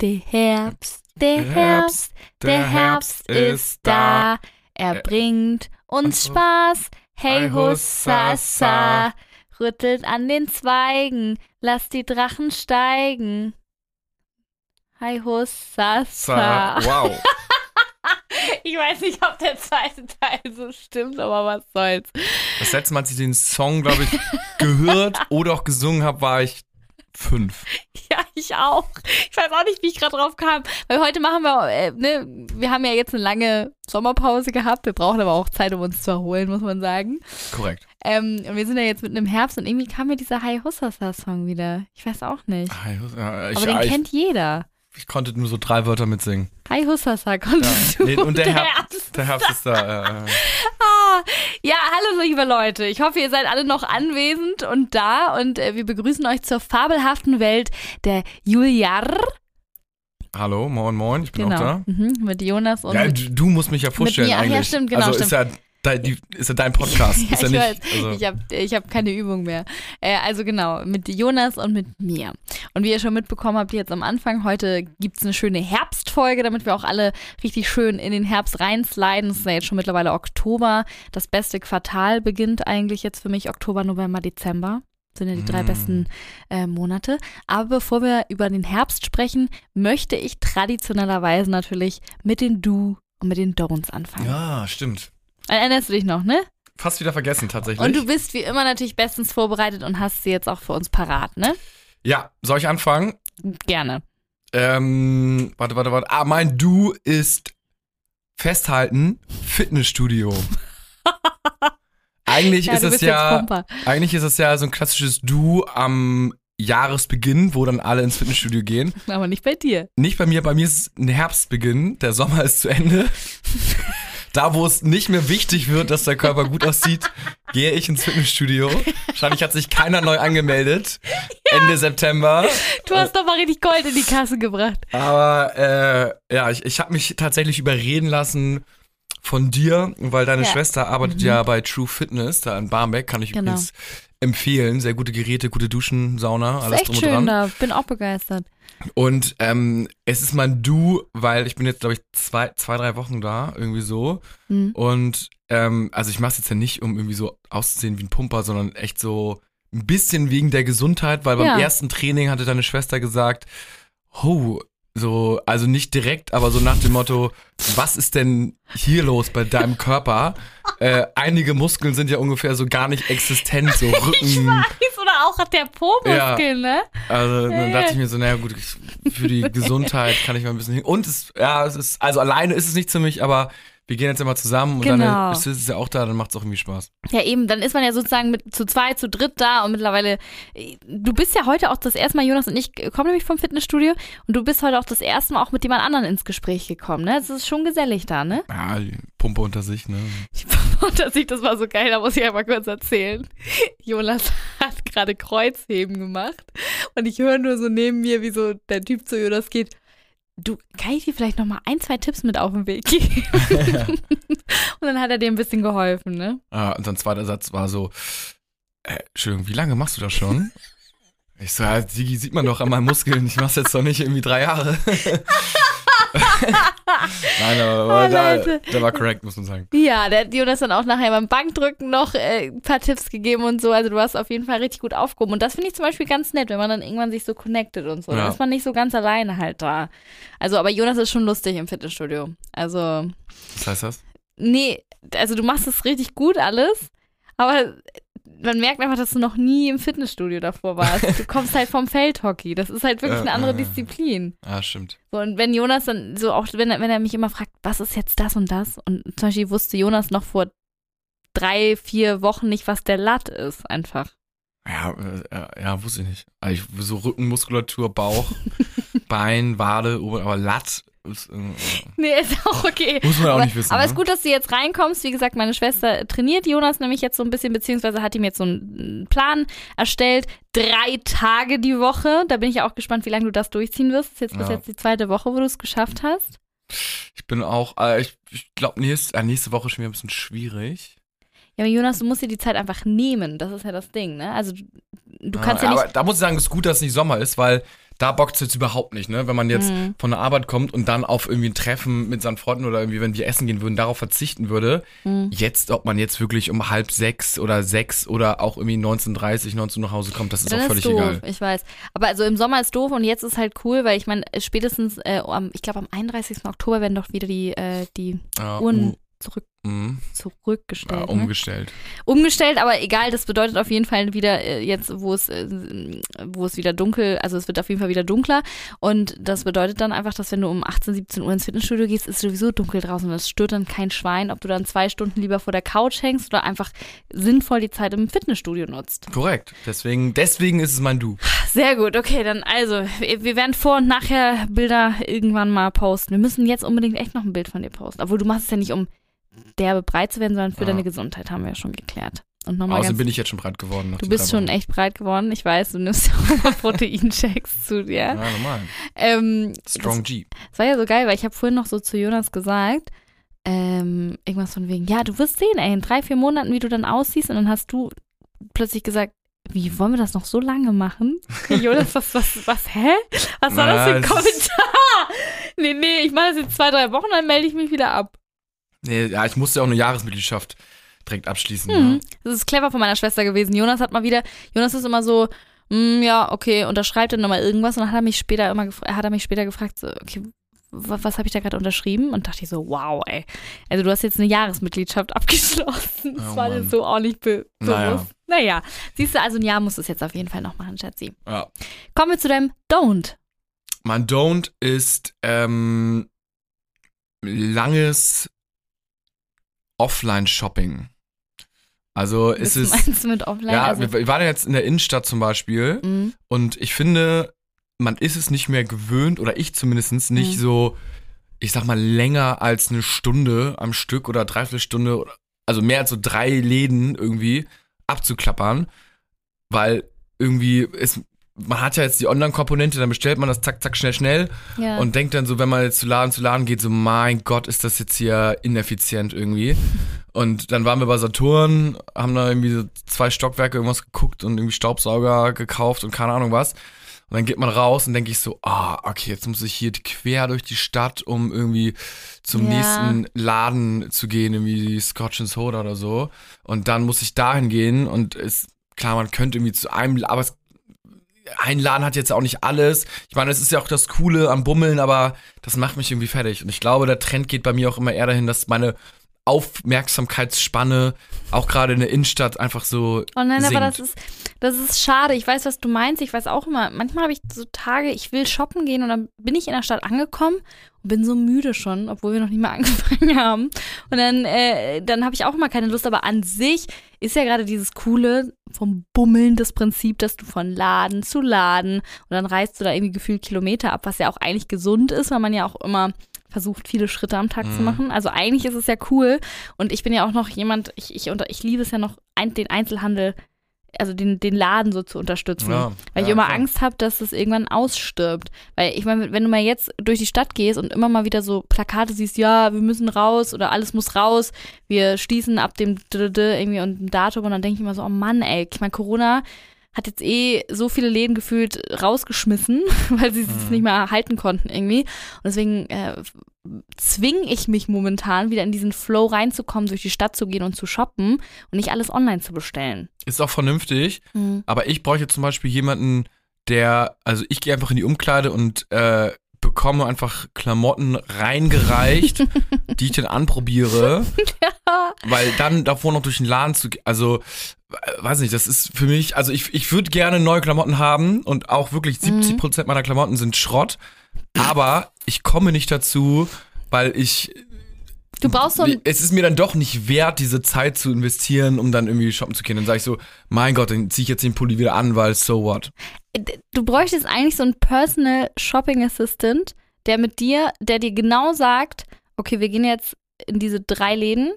Der Herbst, der Herbst, der Herbst ist da. Er bringt uns Spaß. Hey Hussasa, rüttelt an den Zweigen, lass die Drachen steigen. Hi Hussasa. Wow. Ich weiß nicht, ob der zweite Teil so stimmt, aber was soll's. Das letzte Mal, als ich den Song, glaube ich, gehört oder auch gesungen habe, war ich fünf. Ja, ich auch. Ich weiß auch nicht, wie ich gerade drauf kam. Weil heute machen wir, äh, ne, wir haben ja jetzt eine lange Sommerpause gehabt. Wir brauchen aber auch Zeit, um uns zu erholen, muss man sagen. Korrekt. Ähm, und wir sind ja jetzt mitten im Herbst und irgendwie kam mir dieser Hi Hussasa Song wieder. Ich weiß auch nicht. Ah, ja, ich, aber den ich, kennt jeder. ich konnte nur so drei Wörter mitsingen. Hi Hussasa, konntest Ja, du. nee, und der, Der Herbst, Herbst. der Herbst ist da. Äh, Ah, ja, hallo liebe Leute. Ich hoffe, ihr seid alle noch anwesend und da und äh, wir begrüßen euch zur fabelhaften Welt der Juliar. hallo, moin, moin, ich bin Genau. auch da. Mhm, mit Jonas und Ja, mit du, du musst mich ja vorstellen mir, ach ja, stimmt, genau, Also ist ja, dein, die, ist ja dein Podcast. Ja, ist ja ich nicht, weiß. Also, Ich habe ich hab keine Übung mehr. Äh, also genau, mit Jonas und mit mir. Und wie ihr schon mitbekommen habt, jetzt am Anfang, heute gibt's eine schöne Herbstfolge, damit wir auch alle richtig schön in den Herbst reinsliden. Es ist ja jetzt schon mittlerweile Oktober. Das beste Quartal beginnt eigentlich jetzt für mich Oktober, November, Dezember. Sind ja die drei Mm. besten äh, Monate. Aber bevor wir über den Herbst sprechen, möchte ich traditionellerweise natürlich mit den Do und mit den Don'ts anfangen. ja, stimmt. Erinnerst du dich noch, ne? Fast wieder vergessen, tatsächlich. Und du bist wie immer natürlich bestens vorbereitet und hast sie jetzt auch für uns parat, ne? Ja, soll ich anfangen? Gerne. Ähm, warte, warte, warte. Ah, mein Du ist festhalten, Fitnessstudio. Eigentlich Ja, ist es ja, eigentlich ist es ja so ein klassisches Du am Jahresbeginn, wo dann alle ins Fitnessstudio gehen. Aber nicht bei dir. Nicht bei mir, bei mir ist es ein Herbstbeginn, der Sommer ist zu Ende. Da, wo es nicht mehr wichtig wird, dass der Körper gut aussieht, gehe ich ins Fitnessstudio. Wahrscheinlich hat sich keiner neu angemeldet. Ende September. Du hast doch mal richtig Gold in die Kasse gebracht. Aber äh, ja, ich, ich habe mich tatsächlich überreden lassen von dir, weil deine Ja. Schwester arbeitet ja bei True Fitness, da in Barmbek, kann ich Genau. übrigens empfehlen. Sehr gute Geräte, gute Duschen, Sauna, alles ist echt drum und schön dran. da. Bin auch begeistert. Und ähm, es ist mein Du, weil ich bin jetzt, glaube ich, zwei, zwei, drei Wochen da, irgendwie so. Hm. Und ähm, also ich mache es jetzt ja nicht, um irgendwie so auszusehen wie ein Pumper, sondern echt so ein bisschen wegen der Gesundheit, weil beim Ja. ersten Training hatte deine Schwester gesagt, oh, so, also nicht direkt, aber so nach dem Motto, was ist denn hier los bei deinem Körper? Äh, einige Muskeln sind ja ungefähr so gar nicht existent, so Rücken. Weiß oder auch hat der Po-Muskel, ne? Also dann Ja, dachte ja. ich mir so, naja gut, ich, für die Gesundheit kann ich mal ein bisschen hin. Und es, ja, es ist, also alleine ist es nicht für mich, aber wir gehen jetzt immer zusammen und Genau. dann ist es ja auch da, dann macht es auch irgendwie Spaß. Ja, eben, dann ist man ja sozusagen mit zu zweit, zu dritt da und mittlerweile, äh, du bist ja heute auch das erste Mal, Jonas und ich kommen nämlich vom Fitnessstudio und du bist heute auch das erste Mal auch mit jemand anderen ins Gespräch gekommen, ne? Es ist schon gesellig da, ne? Ja, die Pumpe unter sich, ne? Ich fand das, das war so geil, da muss ich einmal kurz erzählen. Jonas hat gerade Kreuzheben gemacht und ich höre nur so neben mir, wie so der Typ zu Jonas geht. Du, kann ich dir vielleicht noch mal ein, zwei Tipps mit auf den Weg geben? und dann hat er dir ein bisschen geholfen, ne? Ah, und sein zweiter Satz war so, äh, Entschuldigung, wie lange machst du das schon? Ich so, ja, Sigi, sieht man doch an meinen Muskeln, ich mach's jetzt doch nicht irgendwie drei Jahre. Nein, aber Oh, da, der war korrekt, muss man sagen. Ja, der hat Jonas dann auch nachher beim Bankdrücken noch äh, ein paar Tipps gegeben und so. Also du hast auf jeden Fall richtig gut aufgehoben. Und das finde ich zum Beispiel ganz nett, wenn man dann irgendwann sich so connected und so. Ja. Dann ist man nicht so ganz alleine halt da. Also, aber Jonas ist schon lustig im Fitnessstudio. Also, Was heißt das? nee, also du machst es richtig gut alles, aber man merkt einfach, dass du noch nie im Fitnessstudio davor warst. Du kommst halt vom Feldhockey. Das ist halt wirklich eine andere. Disziplin. Ah, stimmt. So, und wenn Jonas dann so auch, wenn er, wenn er mich immer fragt, was ist jetzt das und das? Und zum Beispiel wusste Jonas noch vor drei, vier Wochen nicht, was der Latt ist, einfach. Ja, äh, ja, wusste ich nicht. Also ich, so Rückenmuskulatur, Bauch, Bein, Wade, Ober, aber Latt ist, äh, Nee, ist auch okay. muss man auch aber, nicht wissen. aber ne? ist gut, dass du jetzt reinkommst. Wie gesagt, meine Schwester trainiert Jonas nämlich jetzt so ein bisschen, beziehungsweise hat ihm jetzt so einen Plan erstellt. Drei Tage die Woche. Da bin ich auch gespannt, wie lange du das durchziehen wirst. Das ist jetzt bis Ja. jetzt die zweite Woche, wo du es geschafft hast. Ich bin auch, äh, ich, ich glaube, nächst, äh, nächste Woche ist schon wieder ein bisschen schwierig. Ja, aber Jonas, du musst dir die Zeit einfach nehmen. Das ist ja das Ding, ne? Also du, du kannst Ah, ja nicht. aber da muss ich sagen, es ist gut, dass es nicht Sommer ist, weil Da bockt es jetzt überhaupt nicht, ne? Wenn man jetzt Mhm. von der Arbeit kommt und dann auf irgendwie ein Treffen mit seinen Freunden oder irgendwie, wenn wir essen gehen würden, darauf verzichten würde. Mhm. Jetzt, ob man jetzt wirklich um halb sechs oder sechs oder auch irgendwie 19.30, 19 Uhr nach Hause kommt, das ist Dann auch völlig doof, egal. ich weiß. Aber also im Sommer ist doof und jetzt ist halt cool, weil ich meine, spätestens, äh, am, ich glaube am 31. Oktober werden doch wieder die, äh, die Ja, Uhren uh, zurück, mhm. zurückgestellt. Ja, ne? umgestellt. umgestellt, aber egal, das bedeutet auf jeden Fall wieder äh, jetzt, wo es, äh, wo es wieder dunkel, also es wird auf jeden Fall wieder dunkler und das bedeutet dann einfach, dass wenn du um 18, 17 Uhr ins Fitnessstudio gehst, ist sowieso dunkel draußen und es stört dann kein Schwein, ob du dann zwei Stunden lieber vor der Couch hängst oder einfach sinnvoll die Zeit im Fitnessstudio nutzt. Korrekt. Deswegen, deswegen ist es mein Du. Sehr gut, okay, dann also, wir wir werden vor und nachher Bilder irgendwann mal posten. Wir müssen jetzt unbedingt echt noch ein Bild von dir posten. Obwohl du machst es ja nicht, um derbe breit zu werden, sondern für Ja. deine Gesundheit, haben wir ja schon geklärt. Und nochmal Außerdem ganz bin ich jetzt schon breit geworden. Du bist schon echt breit geworden. Ich weiß, du nimmst ja auch immer Proteinchecks zu dir. Ja, normal. Ähm, Strong G. Das, das war ja so geil, weil ich habe vorhin noch so zu Jonas gesagt, ähm, irgendwas von wegen, ja, du wirst sehen, ey, in drei, vier Monaten, wie du dann aussiehst. Und dann hast du plötzlich gesagt, wie wollen wir das noch so lange machen? Jonas, was, was, was, hä? Was war das für ein Kommentar? Nee, nee, ich mache das jetzt zwei, drei Wochen, dann melde ich mich wieder ab. Nee, ja, ich musste auch eine Jahresmitgliedschaft direkt abschließen. Hm. Ne? Das ist clever von meiner Schwester gewesen. Jonas hat mal wieder, Jonas ist immer so, "Hm, ja, okay, unterschreibt dann nochmal irgendwas und dann hat er mich später immer gefragt, hat er mich später gefragt, so, okay, wa- was habe ich da gerade unterschrieben? Und dachte ich so, wow, ey. Also du hast jetzt eine Jahresmitgliedschaft abgeschlossen. Das Oh, war dir Mann. so auch nicht be bewusst. Naja. Naja, siehst du, also ein Jahr musst du es jetzt auf jeden Fall noch machen, Schatzi. Ja. Kommen wir zu deinem Don't. Mein Don't ist ähm, langes Offline-Shopping. Also es Was ist. meinst du mit offline? Ja, also, wir, waren jetzt in der Innenstadt zum Beispiel mh, und ich finde, man ist es nicht mehr gewöhnt, oder ich zumindest nicht Mhm. so, ich sag mal, länger als eine Stunde am Stück oder dreiviertel Stunde, also mehr als so drei Läden irgendwie abzuklappern, weil irgendwie ist, man hat ja jetzt die Online-Komponente, dann bestellt man das zack, zack, schnell, schnell ja. und denkt dann so, wenn man jetzt zu Laden zu Laden geht, so, mein Gott, ist das jetzt hier ineffizient irgendwie. Und dann waren wir bei Saturn, haben da irgendwie so zwei Stockwerke irgendwas geguckt und irgendwie Staubsauger gekauft und keine Ahnung was. Und dann geht man raus und denke ich so, ah, okay, jetzt muss ich hier quer durch die Stadt, um irgendwie zum Ja. nächsten Laden zu gehen, irgendwie Scotch and Soda oder so. Und dann muss ich dahin gehen und ist, klar, man könnte irgendwie zu einem, aber es ein Laden hat jetzt auch nicht alles. Ich meine, es ist ja auch das Coole am Bummeln, aber das macht mich irgendwie fertig. Und ich glaube, der Trend geht bei mir auch immer eher dahin, dass meine Aufmerksamkeitsspanne auch gerade in der Innenstadt einfach so Oh nein, sinkt. aber das ist, das ist schade. Ich weiß, was du meinst. Ich weiß auch immer, manchmal habe ich so Tage, ich will shoppen gehen und dann bin ich in der Stadt angekommen und bin so müde schon, obwohl wir noch nicht mal angefangen haben. Und dann, äh, dann habe ich auch immer keine Lust. Aber an sich ist ja gerade dieses Coole vom Bummeln das Prinzip, dass du von Laden zu Laden und dann reist du da irgendwie gefühlt Kilometer ab, was ja auch eigentlich gesund ist, weil man ja auch immer versucht, viele Schritte am Tag zu Mhm. machen. Also eigentlich ist es ja cool. Und ich bin ja auch noch jemand, ich, ich, unter, ich liebe es ja noch, ein, den Einzelhandel, also den, den Laden so zu unterstützen. Ja, Weil ich ja, immer klar. Angst habe, dass das irgendwann ausstirbt. Weil ich meine, wenn du mal jetzt durch die Stadt gehst und immer mal wieder so Plakate siehst, ja, wir müssen raus oder alles muss raus, wir schließen ab dem irgendwie und dem Datum und dann denke ich immer so, oh Mann, ey, ich meine, Corona hat jetzt eh so viele Läden gefühlt rausgeschmissen, weil sie es Mhm. nicht mehr halten konnten irgendwie. Und deswegen äh, zwinge ich mich momentan wieder in diesen Flow reinzukommen, durch die Stadt zu gehen und zu shoppen und nicht alles online zu bestellen. Ist auch vernünftig, aber ich bräuchte zum Beispiel jemanden, der, also ich gehe einfach in die Umkleide und äh, bekomme einfach Klamotten reingereicht, die ich dann anprobiere, weil dann davor noch durch den Laden zu, ge- also weiß nicht, das ist für mich, also ich, ich würde gerne neue Klamotten haben und auch wirklich 70 Prozent meiner Klamotten sind Schrott, aber ich komme nicht dazu, weil ich Du brauchst so ein es ist mir dann doch nicht wert, diese Zeit zu investieren, um dann irgendwie shoppen zu gehen. Dann sage ich so, mein Gott, dann ziehe ich jetzt den Pulli wieder an, weil so what. du bräuchtest eigentlich so einen Personal Shopping Assistant, der mit dir, der dir genau sagt, okay, wir gehen jetzt in diese drei Läden.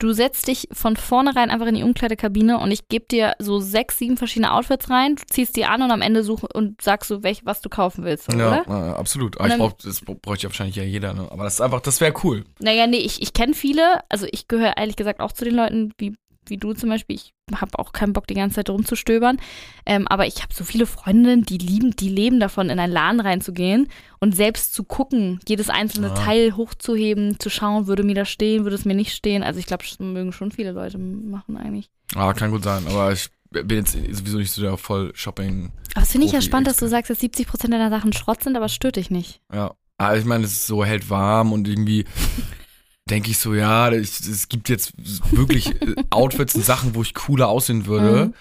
Du setzt dich von vornherein einfach in die Umkleidekabine und ich gebe dir so sechs, sieben verschiedene Outfits rein, du ziehst die an und am Ende such und sagst so, welch, was du kaufen willst, Ja, äh, absolut. Aber ich brauch, das bräuchte ja wahrscheinlich ja jeder, ne? Aber das ist einfach, das wäre cool. Naja, nee, ich, ich kenne viele, also ich gehöre ehrlich gesagt auch zu den Leuten, wie wie du zum Beispiel. Ich habe auch keinen Bock, die ganze Zeit rumzustöbern. Ähm, aber ich habe so viele Freundinnen, die lieben, die leben davon, in einen Laden reinzugehen und selbst zu gucken, jedes einzelne Ja. Teil hochzuheben, zu schauen, würde mir das stehen, würde es mir nicht stehen. Also ich glaube, das mögen schon viele Leute machen eigentlich. Ah, kann gut sein, aber ich bin jetzt sowieso nicht so der voll Shopping. Aber das finde ich ja spannend, dass du sagst, dass 70 Prozent deiner Sachen Schrott sind, aber es stört dich nicht. Ja. Aber ich meine, es ist so hält warm und irgendwie denke ich so, ja, ich, es gibt jetzt wirklich äh, Outfits und Sachen, wo ich cooler aussehen würde. Mhm.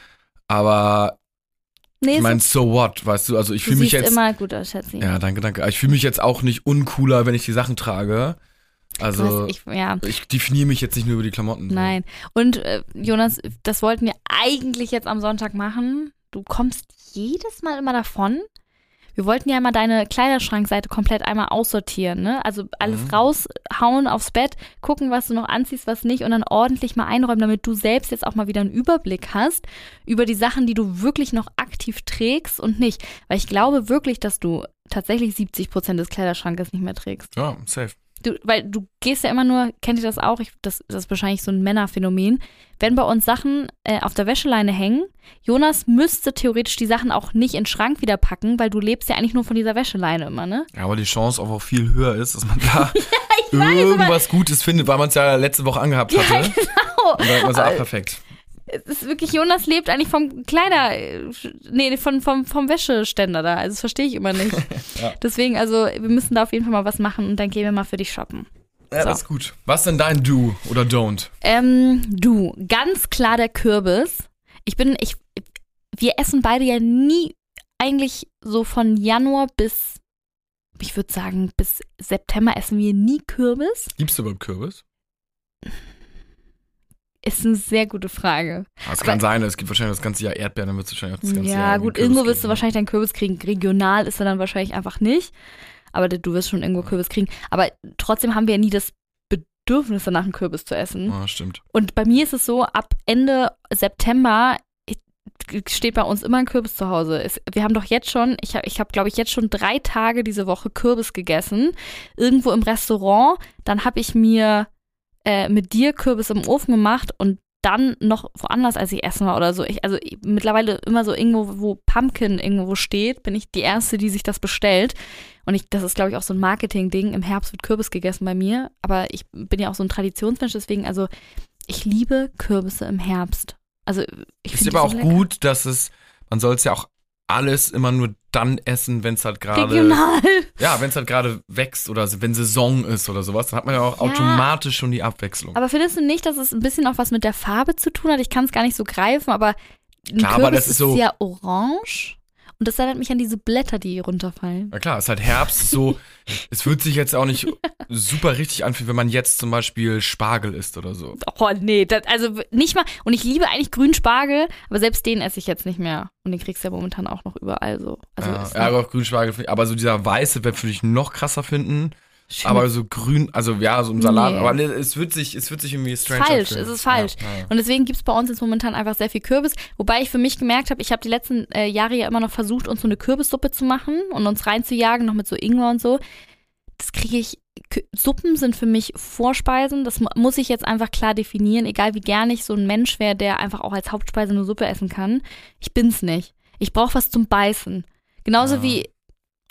Aber Nee, ich meine, so what, weißt du? Also ich fühle mich jetzt. immer gut aus, Schätzi. Ja, danke, danke. Ich fühle mich jetzt auch nicht uncooler, wenn ich die Sachen trage. Also ich, ja. ich definiere mich jetzt nicht nur über die Klamotten. Nein. Und äh, Jonas, das wollten wir eigentlich jetzt am Sonntag machen. Du kommst jedes Mal immer davon. Wir wollten ja mal deine Kleiderschrankseite komplett einmal aussortieren, ne? Also alles Mhm. raushauen aufs Bett, gucken, was du noch anziehst, was nicht und dann ordentlich mal einräumen, damit du selbst jetzt auch mal wieder einen Überblick hast über die Sachen, die du wirklich noch aktiv trägst und nicht. Weil ich glaube wirklich, dass du tatsächlich 70 Prozent des Kleiderschrankes nicht mehr trägst. Ja, safe. Du, weil du gehst ja immer nur, kennt ihr das auch? Ich, das, das ist wahrscheinlich so ein Männerphänomen. Wenn bei uns Sachen äh, auf der Wäscheleine hängen, Jonas müsste theoretisch die Sachen auch nicht in den Schrank wieder packen, weil du lebst ja eigentlich nur von dieser Wäscheleine immer, ne? Ja, aber die Chance auch, viel höher ist, dass man da irgendwas Gutes findet, weil man es ja letzte Woche angehabt hatte. Genau. Und dann hat man so, ah, perfekt. Es ist wirklich, Jonas lebt eigentlich vom Kleider, nee, von, vom, vom Wäscheständer da. Also das verstehe ich immer nicht. Ja. Deswegen, also wir müssen da auf jeden Fall mal was machen und dann gehen wir mal für dich shoppen. Ja, So. das ist gut. Was denn dein Do oder Don't? Ähm, du, ganz klar der Kürbis. Ich bin, ich, wir essen beide ja nie eigentlich so von Januar bis, ich würde sagen, bis September essen wir nie Kürbis. Gibst du überhaupt Kürbis? Ist eine sehr gute Frage. Ah, Es kann sein, es gibt wahrscheinlich das ganze Jahr Erdbeeren, dann wird es wahrscheinlich auch das ganze ja, Jahr gut, Kürbis irgendwo wirst du wahrscheinlich deinen Kürbis kriegen. Regional ist er dann wahrscheinlich einfach nicht. Aber du wirst schon irgendwo Kürbis kriegen. Aber trotzdem haben wir ja nie das Bedürfnis, danach einen Kürbis zu essen. Ah, stimmt. Und bei mir ist es so, ab Ende September steht bei uns immer ein Kürbis zu Hause. Es, wir haben doch jetzt schon, ich habe, ich hab, glaube ich, jetzt schon drei Tage diese Woche Kürbis gegessen. Irgendwo im Restaurant. Dann habe ich mir äh, mit dir Kürbis im Ofen gemacht und dann noch woanders, als ich essen war oder so. Ich, also ich, mittlerweile immer so irgendwo, wo Pumpkin irgendwo steht, bin ich die Erste, die sich das bestellt. Und ich, das ist, glaube ich, auch so ein Marketing-Ding. Im Herbst wird Kürbis gegessen bei mir. Aber ich bin ja auch so ein Traditionsmensch, deswegen, also ich liebe Kürbisse im Herbst. Also ich Ist finde die aber so auch lecker. gut, dass es, man soll es ja auch alles immer nur dann essen, wenn es halt gerade. Regional. Ja, wenn es halt gerade wächst oder wenn Saison ist oder sowas, dann hat man ja auch Ja. automatisch schon die Abwechslung. Aber findest du nicht, dass es ein bisschen auch was mit der Farbe zu tun hat? Ich kann es gar nicht so greifen, aber ein Klar, Kürbis aber das ist so- ja orange. Und das erinnert mich an diese Blätter, die hier runterfallen. Na klar, es ist halt Herbst, so, es fühlt sich jetzt auch nicht super richtig anfühlen, wenn man jetzt zum Beispiel Spargel isst oder so. Oh nee, das, also nicht mal. Und ich liebe eigentlich grünen Spargel, aber selbst den esse ich jetzt nicht mehr. Und den kriegst du ja momentan auch noch überall so. Also ja, ja, aber auch Grünspargel, find ich- aber so dieser weiße Web würde ich noch krasser finden. Aber so grün, also ja, so im Salat, Nee. aber ne, es wird sich, es wird sich irgendwie strange falsch, anfühlen. es ist falsch. Ja, ja. Und deswegen gibt es bei uns jetzt momentan einfach sehr viel Kürbis. Wobei ich für mich gemerkt habe, ich habe die letzten äh, Jahre ja immer noch versucht, uns so eine Kürbissuppe zu machen und uns reinzujagen, noch mit so Ingwer und so. Das kriege ich. Kü- Suppen sind für mich Vorspeisen. Das mu- muss ich jetzt einfach klar definieren. Egal wie gern ich so ein Mensch wäre, der einfach auch als Hauptspeise eine Suppe essen kann. Ich bin's nicht. Ich brauche was zum Beißen. Genauso Ja. wie,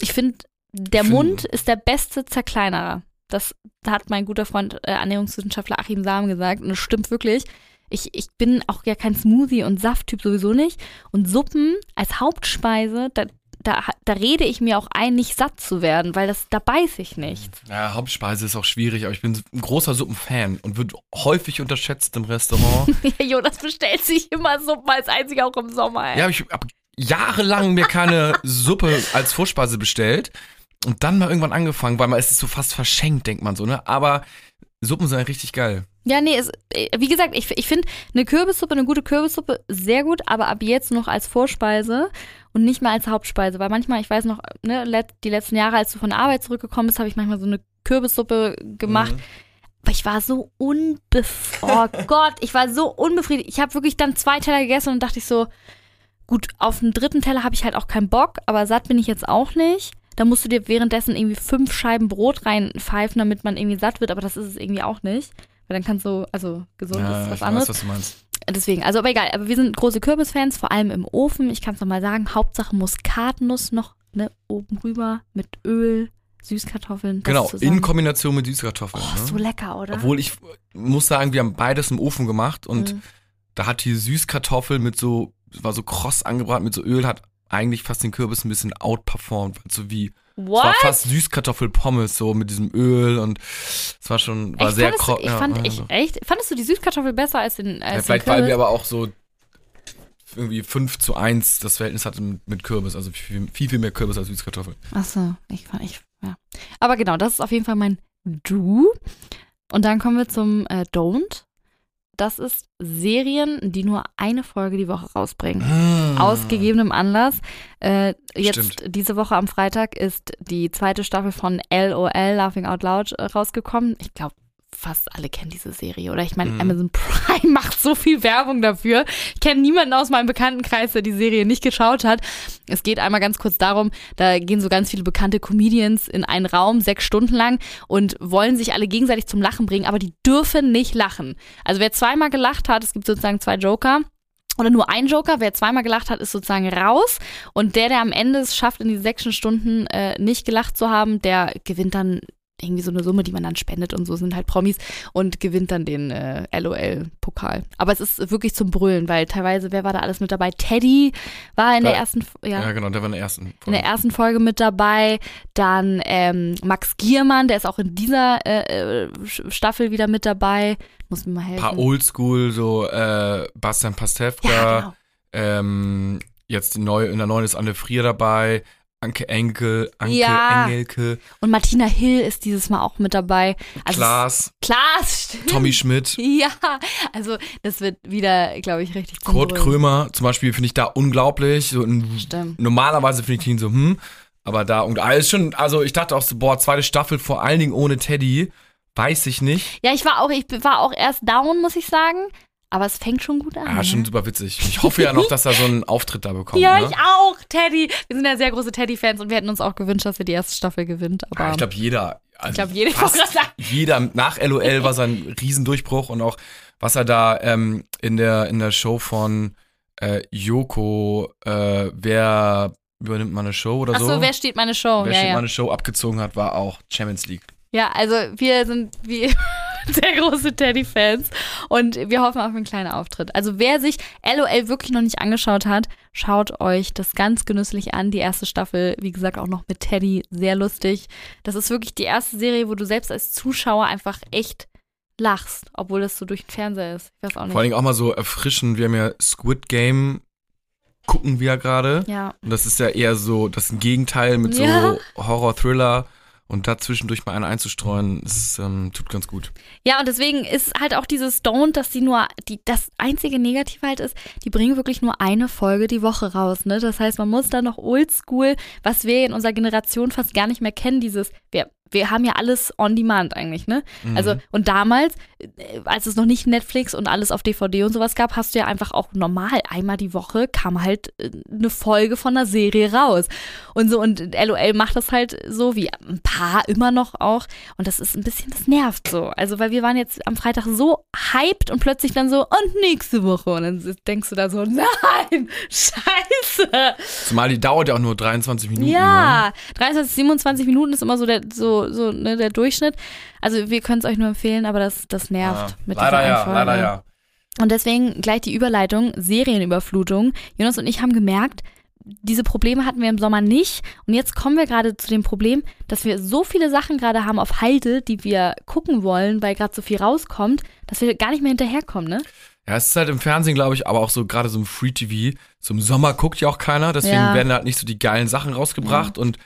ich finde, der Ich find- Mund ist der beste Zerkleinerer. Das hat mein guter Freund äh, Ernährungswissenschaftler Achim Sam gesagt und es stimmt wirklich. Ich, ich bin auch ja kein Smoothie- und Safttyp sowieso nicht. Und Suppen als Hauptspeise, da, da, da rede ich mir auch ein, nicht satt zu werden, weil das, da beiß ich nicht. Ja, Hauptspeise ist auch schwierig, aber ich bin ein großer Suppenfan und wird häufig unterschätzt im Restaurant. Jonas bestellt sich immer Suppen als einziger auch im Sommer. Ey. ja, ich habe jahrelang mir keine Suppe als Vorspeise bestellt und dann mal irgendwann angefangen, weil man es ist so fast verschenkt, denkt man so, ne? Aber Suppen sind ja richtig geil. Ja, nee, es, äh, wie gesagt, ich, ich finde eine Kürbissuppe, eine gute Kürbissuppe sehr gut, aber ab jetzt noch als Vorspeise und nicht mehr als Hauptspeise. Weil manchmal, ich weiß noch, ne, let, die letzten Jahre, als du von der Arbeit zurückgekommen bist, habe ich manchmal so eine Kürbissuppe gemacht. Mhm. Aber ich war so unbefriedigt. Oh Gott, ich war so unbefriedigt. Ich habe wirklich dann zwei Teller gegessen und dachte ich so, gut, auf den dritten Teller habe ich halt auch keinen Bock, aber satt bin ich jetzt auch nicht. Da musst du dir währenddessen irgendwie fünf Scheiben Brot reinpfeifen, damit man irgendwie satt wird, aber das ist es irgendwie auch nicht. Weil dann kannst du, also gesund Ja, ist ich was weiß, anderes. was du meinst. deswegen, also aber egal, aber wir sind große Kürbisfans, vor allem im Ofen. Ich kann es nochmal sagen, Hauptsache Muskatnuss noch ne, oben rüber mit Öl, Süßkartoffeln. Genau, in Kombination mit Süßkartoffeln. Oh, ne? so lecker, oder? Obwohl ich muss sagen, wir haben beides im Ofen gemacht und Mhm. da hat die Süßkartoffel mit so, war so kross angebraten mit so Öl, hat eigentlich fast den Kürbis ein bisschen outperformed. So wie, es war What? fast Süßkartoffelpommes so mit diesem Öl und es war schon, war Echt, sehr du, ich fand, ich, echt, fandest du die Süßkartoffel besser als den, als Ja, den vielleicht, weil Kürbis? wir aber auch so irgendwie 5 zu 1 das Verhältnis hatten mit Kürbis, also viel, viel, viel mehr Kürbis als Süßkartoffel. Ach so, ich fand, ich, ja. Aber genau, das ist auf jeden Fall mein Do. Und dann kommen wir zum äh, Don't. Das ist Serien, die nur eine Folge die Woche rausbringen. Aus gegebenem Anlass. Äh, jetzt Stimmt. diese Woche am Freitag ist die zweite Staffel von LOL, Laughing Out Loud, rausgekommen. Ich glaube, fast alle kennen diese Serie, oder? Ich meine, Mhm. Amazon Prime macht so viel Werbung dafür. Ich kenne niemanden aus meinem Bekanntenkreis, der die Serie nicht geschaut hat. Es geht einmal ganz kurz darum, da gehen so ganz viele bekannte Comedians in einen Raum, sechs Stunden lang und wollen sich alle gegenseitig zum Lachen bringen, aber die dürfen nicht lachen. Also wer zweimal gelacht hat, es gibt sozusagen zwei Joker, oder nur ein Joker, wer zweimal gelacht hat, ist sozusagen raus. Und der, der am Ende es schafft, in diesen sechs Stunden äh, nicht gelacht zu haben, der gewinnt dann irgendwie so eine Summe, die man dann spendet und so sind halt Promis und gewinnt dann den äh, LOL-Pokal. Aber es ist wirklich zum Brüllen, weil teilweise, wer war da alles mit dabei? Teddy war in der Ja. ersten, ja, Ja, genau, der war in der ersten in Folge. der ersten Folge mit dabei. Dann ähm, Max Giermann, der ist auch in dieser äh, äh, Staffel wieder mit dabei. Muss mir mal Ein helfen. paar Oldschool, so äh, Bastian Pastewka, ja, genau. ähm, jetzt neue, in der neuen ist Anne Frier dabei, Anke Enkel, Anke Ja. Engelke, Und Martina Hill ist dieses Mal auch mit dabei. Also Klaas, Klaas, stimmt. Tommy Schmidt, Ja, also das wird wieder, glaube ich, richtig zum Kurt. Krömer zum Beispiel finde ich da unglaublich. So Stimmt. normalerweise finde ich ihn so, hm, aber da, und ist schon, also ich dachte auch so, boah, zweite Staffel, vor allen Dingen ohne Teddy, weiß ich nicht. Ja, ich war auch, ich war auch erst down, muss ich sagen. Aber es fängt schon gut an. Ja, ne? schon super witzig. Ich hoffe ja noch, dass er so einen Auftritt da bekommt. Ja, ne? ich auch, Teddy. Wir sind ja sehr große Teddy-Fans und wir hätten uns auch gewünscht, dass wir die erste Staffel gewinnt. Aber Ja, ich glaube, jeder. Also Ich glaub, jeder- jeder nach LOL war sein Riesendurchbruch und auch, was er da ähm, in, der, in der Show von äh, Joko, äh, wer übernimmt mal eine Show oder Ach so, so? wer steht meine Show? wer ja, steht ja. mal eine Show abgezogen hat, war auch Champions League. ja, also wir sind wie sehr große Teddy-Fans und wir hoffen auf einen kleinen Auftritt. Also wer sich LOL wirklich noch nicht angeschaut hat, schaut euch das ganz genüsslich an. Die erste Staffel, wie gesagt, auch noch mit Teddy, sehr lustig. Das ist wirklich die erste Serie, wo du selbst als Zuschauer einfach echt lachst, obwohl das so durch den Fernseher ist. Ich weiß auch nicht. Vor allen Dingen auch mal so erfrischend. Wir haben ja Squid Game, gucken wir gerade. ja. Und das ist ja eher so, das ist ein Gegenteil mit so Ja. Horror-Thriller. Und da zwischendurch mal einen einzustreuen, das ähm, tut ganz gut. Ja, und deswegen ist halt auch dieses Don't, dass die nur, die, das einzige Negative halt ist, die bringen wirklich nur eine Folge die Woche raus, ne? Das heißt, man muss da noch oldschool, was wir in unserer Generation fast gar nicht mehr kennen, dieses, wir, wir haben ja alles on demand eigentlich, ne? Also, Mhm. und damals, als es noch nicht Netflix und alles auf DVD und sowas gab, hast du ja einfach auch normal einmal die Woche kam halt äh, eine Folge von einer Serie raus. Und so, und LOL macht das halt so wie ein paar immer noch auch. Und das ist ein bisschen, das nervt so. Also, weil wir waren jetzt am Freitag so hyped und plötzlich dann so, und nächste Woche. Und dann denkst du da so, nein, scheiße. Zumal die dauert ja auch nur 23 Minuten. Ne? Ja, 23, 27 Minuten ist immer so der, so, so, ne, der Durchschnitt. Also wir können es euch nur empfehlen, aber das, das nervt Ja, mit leider ja, leider ja. Und deswegen gleich die Überleitung, Serienüberflutung. Jonas und ich haben gemerkt, diese Probleme hatten wir im Sommer nicht. Und jetzt kommen wir gerade zu dem Problem, dass wir so viele Sachen gerade haben auf Halde, die wir gucken wollen, weil gerade so viel rauskommt, dass wir gar nicht mehr hinterherkommen, ne? Ja, es ist halt im Fernsehen, glaube ich, aber auch so gerade so im Free TV. So im Sommer guckt ja auch keiner, deswegen Ja. werden halt nicht so die geilen Sachen rausgebracht und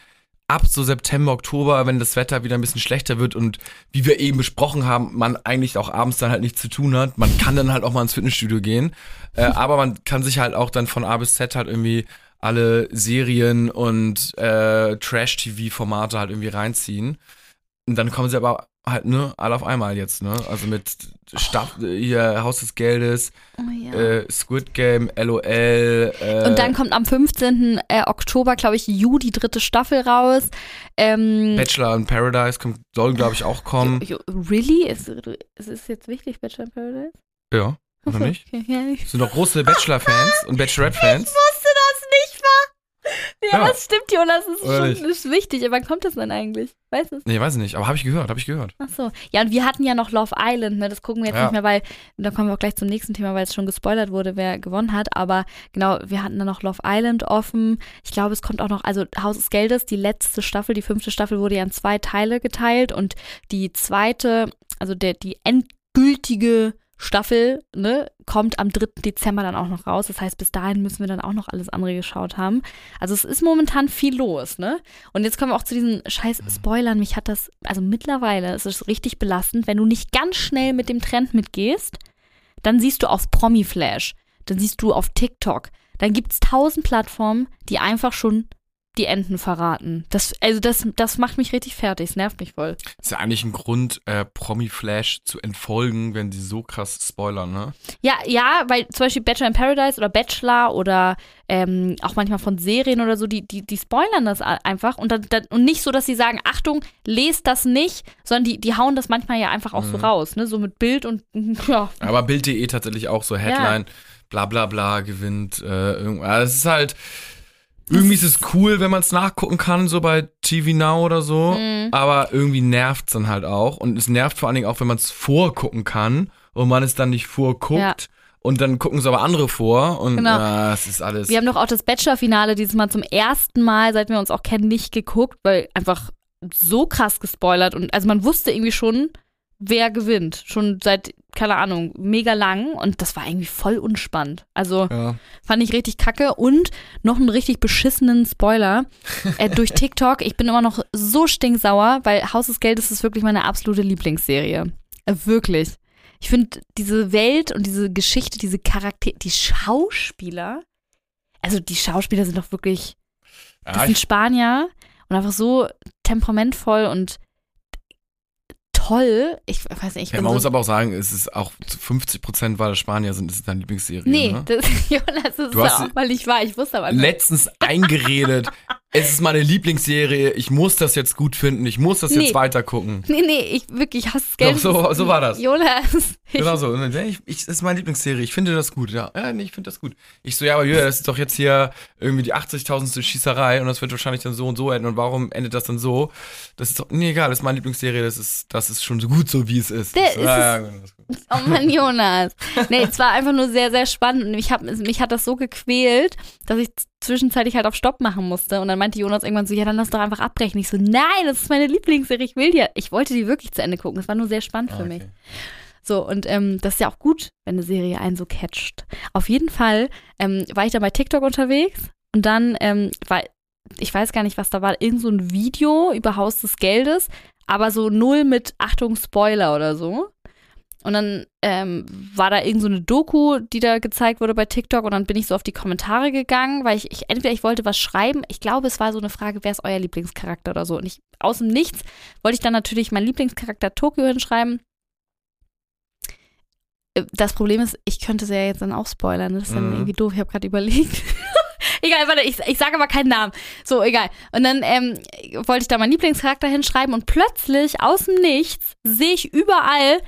ab so September, Oktober, wenn das Wetter wieder ein bisschen schlechter wird und wie wir eben besprochen haben, man eigentlich auch abends dann halt nichts zu tun hat, man kann dann halt auch mal ins Fitnessstudio gehen, äh, aber man kann sich halt auch dann von A bis Z halt irgendwie alle Serien und äh, Trash-TV-Formate halt irgendwie reinziehen. Und dann kommen sie aber halt, ne, alle auf einmal jetzt, ne? Also mit Staff, hier Haus des Geldes, Oh ja. äh, Squid Game, LOL. Äh, und dann kommt am 15. Äh, Oktober, glaube ich, Ju, die dritte Staffel raus. Ähm, Bachelor in Paradise kommt, soll, glaube ich, auch kommen. Really? Ist, ist es jetzt wichtig, Bachelor in Paradise? Ja. Oder nicht? Okay, ja, ich Sind doch große Bachelor-Fans und Bachelorette-Fans. wusste nicht wahr. Ja, Ja. das stimmt, Jonas. Das ist Oder schon das ist wichtig. Aber wann kommt das denn eigentlich? Weißt du es? Nee, weiß ich nicht, aber habe ich gehört, habe ich gehört. Ach so. Ja, und wir hatten ja noch Love Island, ne? Das gucken wir jetzt Ja. nicht mehr, weil da kommen wir auch gleich zum nächsten Thema, weil es schon gespoilert wurde, wer gewonnen hat. Aber genau, wir hatten dann noch Love Island offen. Ich glaube, es kommt auch noch, also Haus des Geldes, die letzte Staffel, die fünfte Staffel wurde ja in zwei Teile geteilt und die zweite, also der, die endgültige Staffel, ne, kommt am 3. Dezember dann auch noch raus. Das heißt, bis dahin müssen wir dann auch noch alles andere geschaut haben. Also es ist momentan viel los, ne? Und jetzt kommen wir auch zu diesen scheiß Spoilern. Mich hat das, also mittlerweile ist es richtig belastend, wenn du nicht ganz schnell mit dem Trend mitgehst, dann siehst du auf Promiflash, dann siehst du auf TikTok, dann gibt es tausend Plattformen, die einfach schon die Enden verraten. Das, also das, das macht mich richtig fertig, es nervt mich voll. Ist ja eigentlich ein Grund, äh, Promi-Flash zu entfolgen, wenn sie so krass spoilern, ne? Ja, ja, weil zum Beispiel Bachelor in Paradise oder Bachelor oder ähm, auch manchmal von Serien oder so, die, die, die spoilern das einfach und, dann, dann, und nicht so, dass sie sagen, Achtung, lest das nicht, sondern die, die hauen das manchmal ja einfach auch so Mhm. raus, ne? So mit Bild und ja. Aber Bild.de tatsächlich auch so Headline, bla bla bla, gewinnt äh, irgendwas. Es ist halt, irgendwie ist es cool, wenn man es nachgucken kann, so bei TV Now oder so. Mhm. Aber irgendwie nervt es dann halt auch. Und es nervt vor allen Dingen auch, wenn man es vorgucken kann und man es dann nicht vorguckt. Ja. Und dann gucken es aber andere vor und Genau. äh, es ist alles. Wir haben doch auch das Bachelor-Finale dieses Mal zum ersten Mal, seit wir uns auch kennen, nicht geguckt, weil einfach so krass gespoilert und also man wusste irgendwie schon, wer gewinnt. Schon seit, keine Ahnung, mega lang und das war irgendwie voll unspannend. Also ja. fand ich richtig kacke und noch einen richtig beschissenen Spoiler äh, durch TikTok. Ich bin immer noch so stinksauer, weil Haus des Geldes ist wirklich meine absolute Lieblingsserie. Äh, wirklich. Ich finde diese Welt und diese Geschichte, diese Charaktere, die Schauspieler, also die Schauspieler sind doch wirklich, das Ja, sind Spanier und einfach so temperamentvoll und toll. Ich weiß nicht, ich ja, man so muss aber auch sagen, es ist auch zu 50 Prozent, weil Spanier sind, ist es deine Lieblingsserie. Nee, Ne? das, Jonas, das ist hast auch mal nicht wahr. Ich wusste aber nicht. letztens eingeredet. es ist meine Lieblingsserie. Ich muss das jetzt gut finden. Ich muss das Nee. jetzt weiter gucken. Nee, nee, ich wirklich hasse das Geld. Doch, so- so war das. Jonas, Genau so. Ich, ich, das ist meine Lieblingsserie. Ich finde das gut. Ja, ja nee, ich finde das gut. Ich so, ja, aber Julia, das ist doch jetzt hier irgendwie die 80.000. Schießerei und das wird wahrscheinlich dann so und so enden. Und warum endet das dann so? Das ist doch, nee, egal, das ist meine Lieblingsserie. Das ist, das ist schon so gut, so wie es ist. Der so, ist ja, es- ja, gut, das ist. Oh Mann, Jonas. Nee, es war einfach nur sehr, sehr spannend und mich hat, mich hat das so gequält, dass ich zwischenzeitlich halt auf Stopp machen musste. Und dann meinte Jonas irgendwann so, ja, dann lass doch einfach abbrechen. Ich so, nein, das ist meine Lieblingsserie, ich will die. Ich wollte die wirklich zu Ende gucken. Das war nur sehr spannend für Ah, mich. okay. So, und ähm, das ist ja auch gut, wenn eine Serie einen so catcht. Auf jeden Fall ähm, war ich da bei TikTok unterwegs und dann ähm, war, ich weiß gar nicht, was da war, irgend so ein Video über Haus des Geldes, aber so null mit Achtung Spoiler oder so. Und dann ähm, war da irgend so eine Doku, die da gezeigt wurde bei TikTok und dann bin ich so auf die Kommentare gegangen, weil ich, ich entweder ich wollte was schreiben, ich glaube, es war so eine Frage, wer ist euer Lieblingscharakter oder so. Und ich aus dem Nichts wollte ich dann natürlich meinen Lieblingscharakter Tokio hinschreiben. Äh, Das Problem ist, ich könnte sie ja jetzt dann auch spoilern. Das ist dann Mhm. irgendwie doof. Ich habe gerade überlegt. egal, warte, ich, ich sage aber keinen Namen. So, egal. Und dann ähm, wollte ich da meinen Lieblingscharakter hinschreiben und plötzlich aus dem Nichts sehe ich überall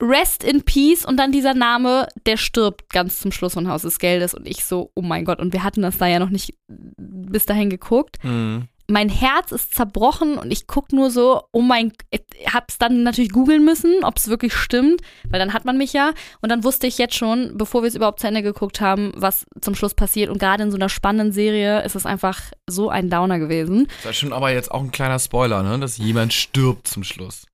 Rest in Peace und dann dieser Name, der stirbt ganz zum Schluss von Haus des Geldes. Und ich so, oh mein Gott. Und wir hatten das da ja noch nicht bis dahin geguckt Mhm. mein Herz ist zerbrochen und ich gucke nur so, oh mein, ich hab's dann natürlich googeln müssen, ob es wirklich stimmt, weil dann hat man mich ja. Und dann wusste ich jetzt schon, bevor wir es überhaupt zu Ende geguckt haben, was zum Schluss passiert. Und gerade in so einer spannenden Serie ist es einfach so ein Downer gewesen. Das ist schon aber jetzt auch ein kleiner Spoiler, ne? Dass jemand stirbt zum Schluss.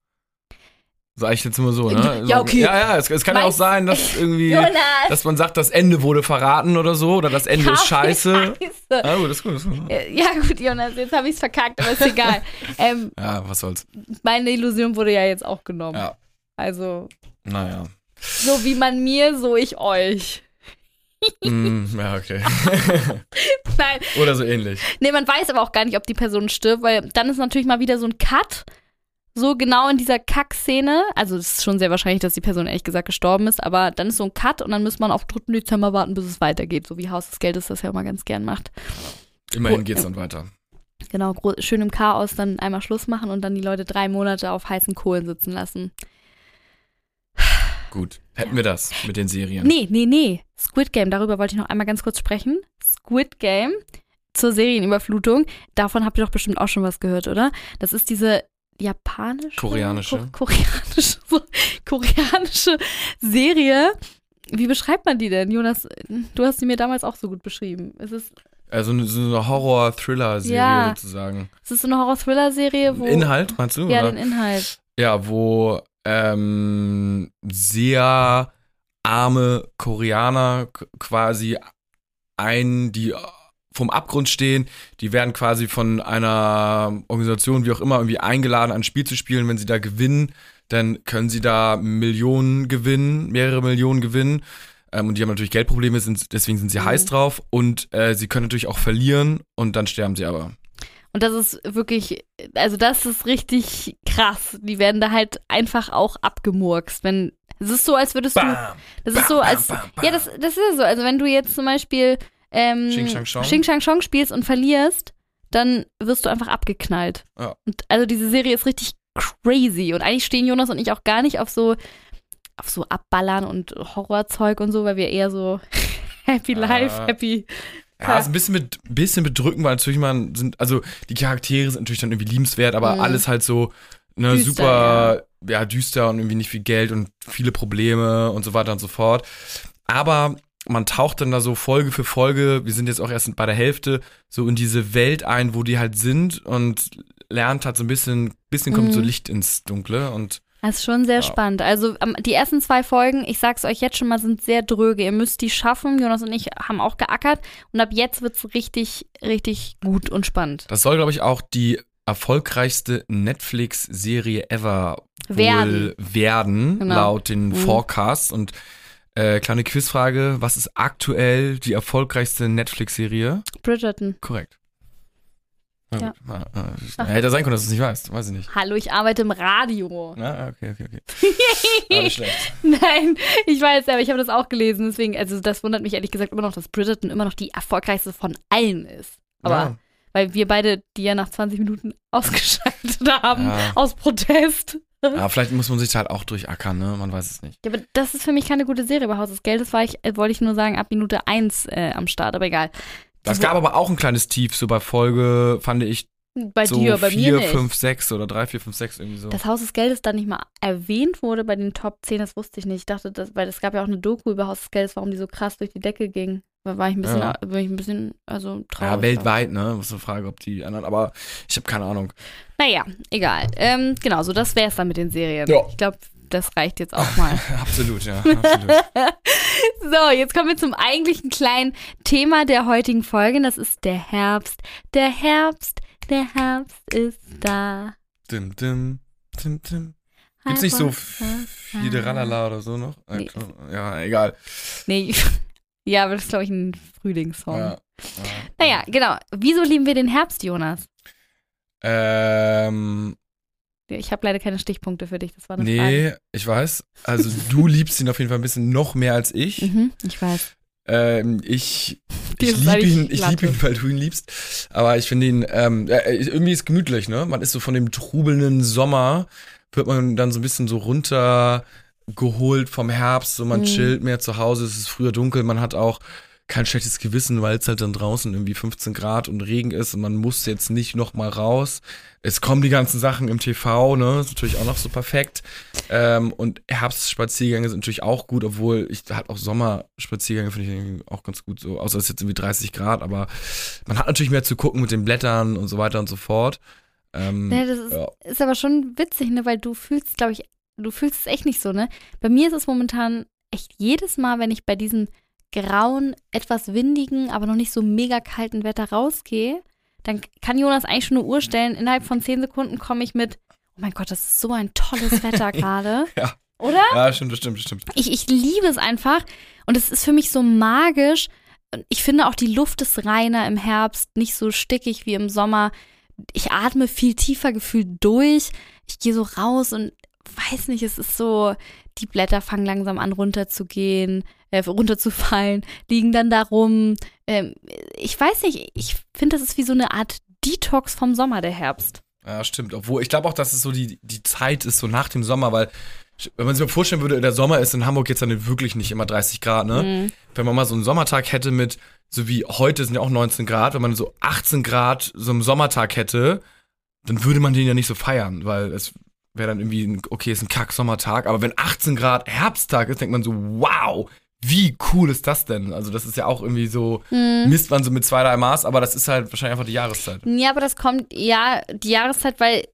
Sag ich jetzt immer so, ne? Ja, okay. Ja, ja, es, es kann ja auch sein, dass irgendwie, Jonas! dass man sagt, das Ende wurde verraten oder so, oder das Ende ist scheiße. Scheiße. Ah, gut, ist gut, das ist gut. Ja, gut, Jonas, jetzt habe ich es verkackt, aber ist egal. ähm, Ja, was soll's. meine Illusion wurde ja jetzt auch genommen. Ja, Also, naja. so wie man mir, so ich euch. mm, ja, okay. Nein, oder so ähnlich. Nee, man weiß aber auch gar nicht, ob die Person stirbt, weil dann ist natürlich mal wieder so ein Cut. So genau in dieser Kackszene. Also es ist schon sehr wahrscheinlich, dass die Person ehrlich gesagt gestorben ist, aber dann ist so ein Cut und dann muss man auf 3. Dezember warten, bis es weitergeht. So wie Haus des Geldes das ja immer ganz gern macht. Immerhin Oh, geht's ja. dann weiter. Genau, schön im Chaos dann einmal Schluss machen und dann die Leute drei Monate auf heißen Kohlen sitzen lassen. Gut, hätten wir das mit den Serien. Nee, nee, nee. Squid Game, darüber wollte ich noch einmal ganz kurz sprechen. Squid Game zur Serienüberflutung. Davon habt ihr doch bestimmt auch schon was gehört, oder? Das ist diese japanische. Koreanische. Ko koreanische, koreanische Serie. Wie beschreibt man die denn, Jonas? Du hast sie mir damals auch so gut beschrieben. Es ist Also eine, so eine Horror-Thriller-Serie Ja. sozusagen. Es ist so eine Horror-Thriller-Serie, wo. Inhalt, meinst du? Ja, oder? den Inhalt. Ja, wo ähm, sehr arme Koreaner quasi ein, die vom Abgrund stehen, die werden quasi von einer Organisation, wie auch immer, irgendwie eingeladen, ein Spiel zu spielen. Wenn sie da gewinnen, dann können sie da Millionen gewinnen, mehrere Millionen gewinnen. Ähm, und die haben natürlich Geldprobleme, sind, deswegen sind sie Mhm. heiß drauf. Und äh, sie können natürlich auch verlieren und dann sterben sie aber. Und das ist wirklich, also das ist richtig krass. Die werden da halt einfach auch abgemurkst. Wenn, es ist so, als würdest du, das ist so, als, bam, bam. ja, das, das ist so. Also wenn du jetzt zum Beispiel ähm, Xing Shang Chong. Xing Shang Chong spielst und verlierst, dann wirst du einfach abgeknallt. Ja. Und also diese Serie ist richtig crazy. Und eigentlich stehen Jonas und ich auch gar nicht auf so, auf so Abballern und Horrorzeug und so, weil wir eher so Happy Life, Ah. Happy. Ja, ist ein bisschen, mit, bisschen bedrückend, weil natürlich man sind, also die Charaktere sind natürlich dann irgendwie liebenswert, aber Mhm. alles halt so ne, Düster, super, ja. düster und irgendwie nicht viel Geld und viele Probleme und so weiter und so fort. Aber man taucht dann da so Folge für Folge, wir sind jetzt auch erst bei der Hälfte, so in diese Welt ein, wo die halt sind und lernt halt so ein bisschen, bisschen kommt Mhm. so Licht ins Dunkle und Das ist schon sehr Ja. spannend. Also am- die ersten zwei Folgen, ich sag's euch jetzt schon mal, sind sehr dröge. Ihr müsst die schaffen. Jonas und ich haben auch geackert. Und ab jetzt wird's richtig, richtig gut und spannend. das soll, glaube ich, auch die erfolgreichste Netflix-Serie ever Werden. werden, Genau. laut den Mhm. Forecasts. Und äh, kleine Quizfrage, was ist aktuell die erfolgreichste Netflix-Serie? Bridgerton. Korrekt. Ja. Ah, ah, hätte sein können, dass du es nicht weißt. Weiß ich nicht. Hallo, ich arbeite im Radio. Na, okay, okay, okay. Ah. Nein, ich weiß, aber ich habe das auch gelesen. Deswegen, also das wundert mich ehrlich gesagt immer noch, dass Bridgerton immer noch die erfolgreichste von allen ist. Aber ja. weil wir beide die ja nach 20 Minuten ausgeschaltet haben, Ja. aus Protest. Ja, vielleicht muss man sich halt auch durchackern, ne? Man weiß es nicht. Ja, aber das ist für mich keine gute Serie bei Haus des Geldes, war ich, äh, wollte ich nur sagen, ab Minute 1 äh, am Start, aber egal. Das gab aber auch ein kleines Tief, so bei Folge, fand ich, Bei so dir, bei 4, mir nicht. 5, 6 oder 3, 4, 5, 6 irgendwie so. Das Haus des Geldes da nicht mal erwähnt wurde bei den Top 10, das wusste ich nicht. Ich dachte, das, weil es gab ja auch eine Doku über Haus des Geldes, warum die so krass durch die Decke ging. Da war ich ein bisschen, Ja. war ich ein bisschen, also traurig. ja, weltweit, ne? Das ist eine Frage, ob die anderen, aber ich habe keine Ahnung. Naja, egal. Ähm, genau, so das wäre es dann mit den Serien. Ja. Ich glaube, das reicht jetzt auch mal. Absolut, ja. Absolut. so, jetzt kommen wir zum eigentlichen kleinen Thema der heutigen Folge. Das ist der Herbst. Der Herbst, der Herbst ist da. dim, dim, dim, dim. Gibt's nicht so viele Ralala oder so noch? Nee. Ja, egal. Nee, ja, aber das ist, glaube ich, ein Frühlingssong. Ja. Naja, genau. Wieso lieben wir den Herbst, Jonas? Ähm, Ich habe leider keine Stichpunkte für dich, das war eine Frage. nee, ich weiß. Also du liebst ihn auf jeden Fall ein bisschen noch mehr als ich. Mhm, ich weiß. Ähm, ich ich liebe ihn, ich Latte. ihn, weil du ihn liebst. Aber ich finde ihn, ähm, ja, irgendwie ist gemütlich, ne? Man ist so von dem trubelnden Sommer, wird man dann so ein bisschen so runtergeholt vom Herbst, so man Mhm. chillt mehr zu Hause, es ist früher dunkel, man hat auch kein schlechtes Gewissen, weil es halt dann draußen irgendwie 15 Grad und Regen ist und man muss jetzt nicht noch mal raus. Es kommen die ganzen Sachen im TV, ne? Ist natürlich auch noch so perfekt. Ähm, und Herbstspaziergänge sind natürlich auch gut, obwohl ich halt auch Sommerspaziergänge finde ich auch ganz gut so, außer es ist jetzt irgendwie 30 Grad, aber man hat natürlich mehr zu gucken mit den Blättern und so weiter und so fort. Ähm, Nee, das ist, ja. ist aber schon witzig, ne? Weil du fühlst, glaube ich, du fühlst es echt nicht so, ne? Bei mir ist es momentan echt jedes Mal, wenn ich bei diesem grauen, etwas windigen, aber noch nicht so mega kalten Wetter rausgehe, dann kann Jonas eigentlich schon eine Uhr stellen. Innerhalb von zehn Sekunden komme ich mit, oh mein Gott, das ist so ein tolles Wetter gerade. Ja. Oder? ja, stimmt, das stimmt, das stimmt. Ich, ich liebe es einfach und es ist für mich so magisch. Und Ich finde auch die Luft ist reiner im Herbst, nicht so stickig wie im Sommer. Ich atme viel tiefer gefühlt durch. Ich gehe so raus und weiß nicht, es ist so, die Blätter fangen langsam an runterzugehen, äh, runterzufallen, liegen dann da rum. Ähm, ich weiß nicht, ich finde, das ist wie so eine Art Detox vom Sommer, der Herbst. Ja, stimmt. Obwohl, ich glaube auch, dass es so die, die Zeit ist, so nach dem Sommer, weil wenn man sich mal vorstellen würde, der Sommer ist in Hamburg jetzt dann wirklich nicht immer 30 Grad, ne? Mhm. Wenn man mal so einen Sommertag hätte mit, so wie heute sind ja auch 19 Grad, wenn man so 18 Grad so einen Sommertag hätte, dann würde man den ja nicht so feiern, weil es wäre dann irgendwie, ein, okay, ist ein Kack-Sommertag, aber wenn 18 Grad Herbsttag ist, denkt man so, wow, wie cool ist das denn? Also das ist ja auch irgendwie so, Mhm. misst man so mit zwei, drei Maß, aber das ist halt wahrscheinlich einfach die Jahreszeit. Ja, aber das kommt, ja, die Jahreszeit, weil,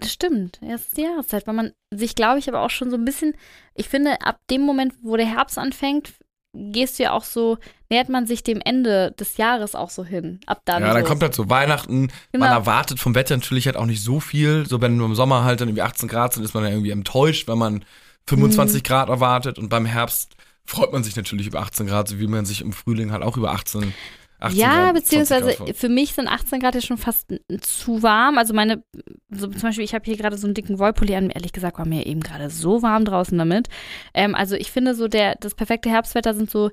das stimmt, es ist die Jahreszeit, weil man sich, glaube ich, aber auch schon so ein bisschen, ich finde, ab dem Moment, wo der Herbst anfängt, gehst du ja auch so, nähert man sich dem Ende des Jahres auch so hin. Ab dann. ja, dann so. kommt halt so Weihnachten, Genau. man erwartet vom Wetter natürlich halt auch nicht so viel. So wenn nur im Sommer halt dann irgendwie 18 Grad sind, ist man ja irgendwie enttäuscht, wenn man 25 Mhm. Grad erwartet und beim Herbst freut man sich natürlich über 18 Grad, so wie man sich im Frühling halt auch über 18, 18 ja, Grad, 20 beziehungsweise für mich sind 18 Grad ja schon fast zu warm. Also meine, so zum Beispiel, ich habe hier gerade so einen dicken Wollpulli an. Ehrlich gesagt war mir eben gerade so warm draußen damit. Ähm, also ich finde so der, das perfekte Herbstwetter sind so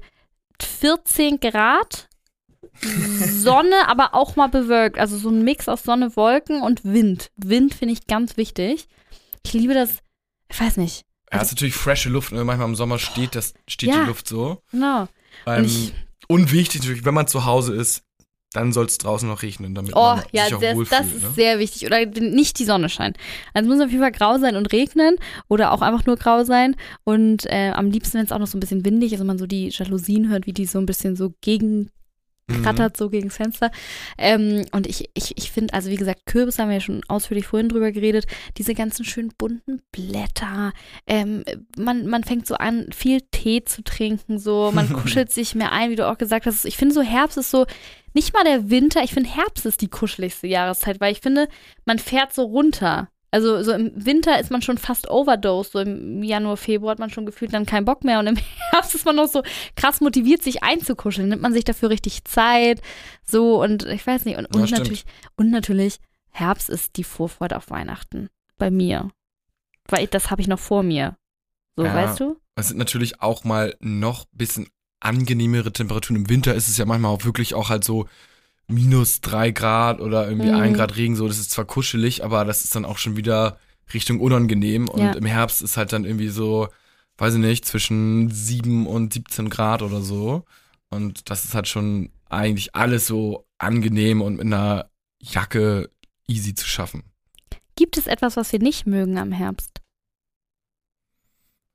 14 Grad, Sonne, aber auch mal bewölkt. Also so ein Mix aus Sonne, Wolken und Wind. Wind finde ich ganz wichtig. Ich liebe das, ich weiß nicht, Ja, ist natürlich frische Luft, ne? Manchmal im Sommer steht das, steht Ja. die Luft so. genau. Ähm, ich- und wichtig natürlich, wenn man zu Hause ist, dann soll es draußen noch regnen, damit Oh, man ja, sich auch das, wohlfühlt. das ist ne? sehr wichtig. Oder nicht die Sonne scheint. Also es muss auf jeden Fall grau sein und regnen oder auch einfach nur grau sein. Und äh, am liebsten, wenn es auch noch so ein bisschen windig ist und man so die Jalousien hört, wie die so ein bisschen so gegen Mhm. krattert so gegens Fenster. Ähm, und ich, ich, ich finde, also wie gesagt, Kürbis haben wir ja schon ausführlich vorhin drüber geredet, diese ganzen schönen bunten Blätter. Ähm, man, man fängt so an, viel Tee zu trinken, so, man kuschelt sich mehr ein, wie du auch gesagt hast. Ich finde so, Herbst ist so, nicht mal der Winter, ich finde Herbst ist die kuscheligste Jahreszeit, weil ich finde, man fährt so runter. Also so im Winter ist man schon fast overdosed, so im Januar, Februar hat man schon gefühlt dann keinen Bock mehr. Und im Herbst ist man noch so krass motiviert, sich einzukuscheln, nimmt man sich dafür richtig Zeit, so und ich weiß nicht. Und, Ja, und natürlich und natürlich Herbst ist die Vorfreude auf Weihnachten bei mir, weil ich, das habe ich noch vor mir, so Ja. weißt du? Es sind natürlich auch mal noch ein bisschen angenehmere Temperaturen. Im Winter ist es ja manchmal auch wirklich auch halt so minus drei Grad oder irgendwie Mhm. ein Grad Regen. So, das ist zwar kuschelig, aber das ist dann auch schon wieder Richtung unangenehm. Und Ja. im Herbst ist halt dann irgendwie so, weiß ich nicht, zwischen sieben und 17 Grad oder so. Und das ist halt schon eigentlich alles so angenehm und mit einer Jacke easy zu schaffen. Gibt es etwas, was wir nicht mögen am Herbst?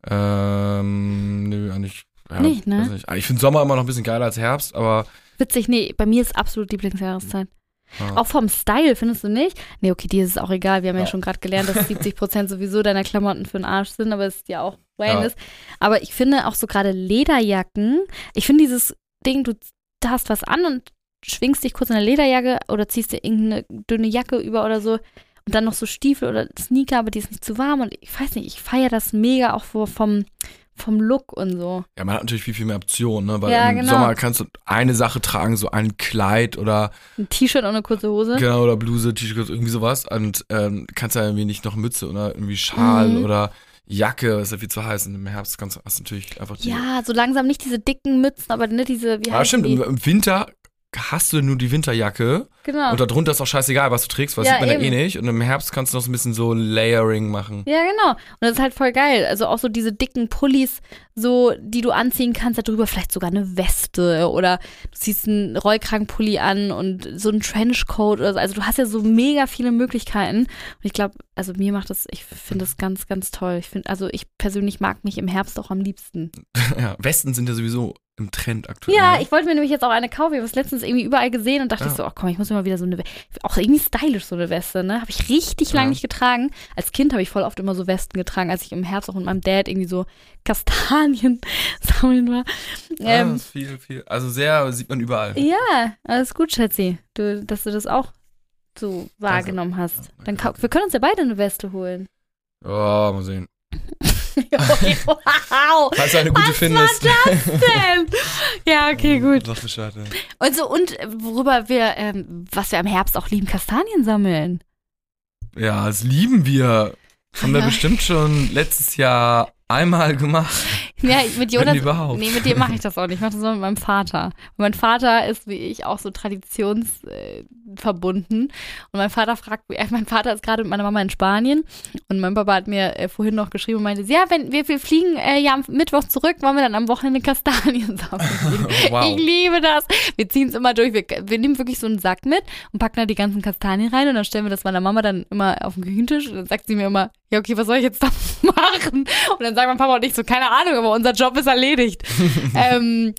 Ähm, nö, eigentlich. Ja, Nicht, ne? nicht. Ich finde Sommer immer noch ein bisschen geiler als Herbst, aber Witzig, nee, bei mir ist absolut Lieblingsjahreszeit. ja. Auch vom Style, findest du nicht? Nee, okay, dir ist es auch egal. Wir haben ja, Ja. schon gerade gelernt, dass 70% sowieso deiner Klamotten für den Arsch sind, aber es ist ja auch Wayne Ja. ist. Aber ich finde auch so gerade Lederjacken, ich finde dieses Ding, du hast was an und schwingst dich kurz in eine Lederjacke oder ziehst dir irgendeine dünne Jacke über oder so und dann noch so Stiefel oder Sneaker, aber die ist nicht zu warm und ich weiß nicht, ich feiere das mega auch vor- vom, vom Look und so. Ja, man hat natürlich viel, viel mehr Optionen, ne? Weil Ja, im genau. Sommer kannst du eine Sache tragen, so ein Kleid oder Ein T-Shirt und eine kurze Hose. genau oder Bluse, T-Shirt, irgendwie sowas. Und ähm, kannst ja irgendwie nicht noch Mütze oder irgendwie Schal Mhm. oder Jacke, ist ja viel zu heiß. Und im Herbst kannst du hast du natürlich einfach die. Ja, so langsam nicht diese dicken Mützen, aber nicht diese, wie heißt stimmt, die? im Winter hast du nur die Winterjacke Genau. und darunter ist auch scheißegal, was du trägst, weil Ja, sieht man ja eh eben. nicht. Und im Herbst kannst du noch so ein bisschen so Layering machen. Ja, genau. Und das ist halt voll geil. Also auch so diese dicken Pullis, so, die du anziehen kannst, darüber vielleicht sogar eine Weste oder du ziehst einen Rollkragenpulli an und so einen Trenchcoat oder so. Also du hast ja so mega viele Möglichkeiten. Und ich glaube, also mir macht das, ich finde das ganz, ganz toll. Ich finde, also ich persönlich mag mich im Herbst auch am liebsten. ja, Westen sind ja sowieso im Trend aktuell. Ja, ne? ich wollte mir nämlich jetzt auch eine kaufen. Ich habe es letztens irgendwie überall gesehen und dachte Ja. ich so, ach komm, ich muss mir mal wieder so eine, auch irgendwie stylisch so eine Weste, ne? Habe ich richtig lange Ja. nicht getragen. Als Kind habe ich voll oft immer so Westen getragen, als ich im Herbst auch mit meinem Dad irgendwie so Kastanien sammeln war. Ja, Ähm, ist viel, viel. Also sehr sieht man überall. ja, alles gut, Schätzi. Du, dass du das auch so wahrgenommen hast. Dann wir können uns ja beide eine Weste holen. Oh, mal sehen. okay, wow. Falls du eine gute Was findest. war das denn? Ja, okay, gut. Sag Bescheid, ja. Und so, und worüber wir, ähm, was wir im Herbst auch lieben, Kastanien sammeln. Ja, das lieben wir. Haben wir Ja. bestimmt schon letztes Jahr einmal gemacht. Ja, mit Jonas. Nee, mit dem mache ich das auch nicht. Ich mache das nur mit meinem Vater. Und mein Vater ist wie ich auch so traditionsverbunden. und mein Vater fragt mich, mein Vater ist gerade mit meiner Mama in Spanien und mein Papa hat mir äh, vorhin noch geschrieben und meinte, ja, wenn wir, wir fliegen äh, ja am Mittwoch zurück, wollen wir dann am Wochenende Kastanien sammeln. wow. Ich liebe das. Wir ziehen es immer durch. Wir, wir nehmen wirklich so einen Sack mit und packen da die ganzen Kastanien rein und dann stellen wir das meiner Mama dann immer auf den Küchentisch und dann sagt sie mir immer, ja, okay, was soll ich jetzt da machen? Und dann sagen mein Papa und ich so, keine Ahnung, aber unser Job ist erledigt. ähm,